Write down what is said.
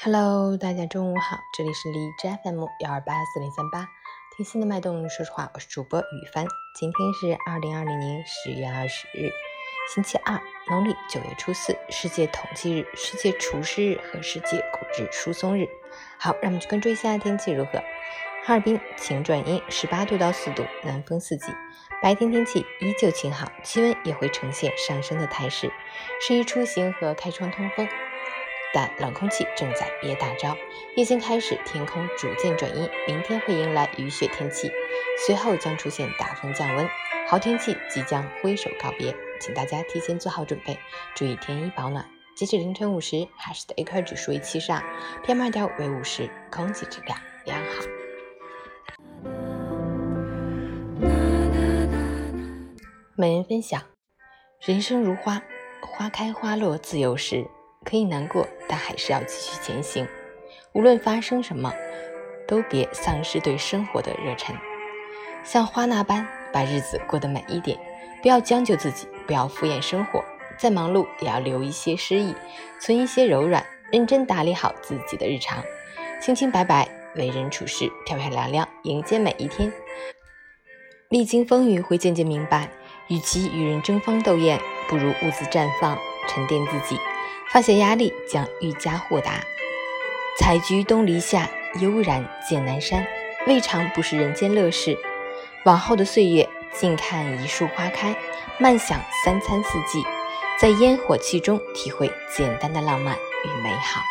Hello，大家中午好，这里是荔枝 FM 幺二八四零三八，听心的脉动，说实话，我是主播雨帆。今天是二零二零年十月二十日，星期二，农历九月初四，世界统计日、世界厨师日和世界骨质疏松日。好，让我们去关注一下天气如何。哈尔滨晴转阴，十八度到四度，南风四级，白天天气依旧晴好，气温也会呈现上升的态势，适宜出行和开窗通风。但冷空气正在憋大招，夜间开始天空逐渐转阴，明天会迎来雨雪天气，随后将出现大风降温，好天气即将挥手告别，请大家提前做好准备，注意添衣保暖。截止凌晨五时，海市的 AQI 指数为七十二，PM 二点五为五十，空气质量良好。每人分享：人生如花，花开花落自由时。可以难过，但还是要继续前行。无论发生什么，都别丧失对生活的热忱。像花那般，把日子过得美一点，不要将就自己，不要敷衍生活。再忙碌，也要留一些诗意，存一些柔软，认真打理好自己的日常。清清白白，为人处事漂漂亮亮，迎接每一天。历经风雨，会渐渐明白，与其与人争芳斗艳，不如兀自绽放，沉淀自己。放下压力，将愈加豁达。采菊东篱下，悠然见南山。未尝不是人间乐事。往后的岁月，静看一树花开，慢享三餐四季，在烟火气中体会简单的浪漫与美好。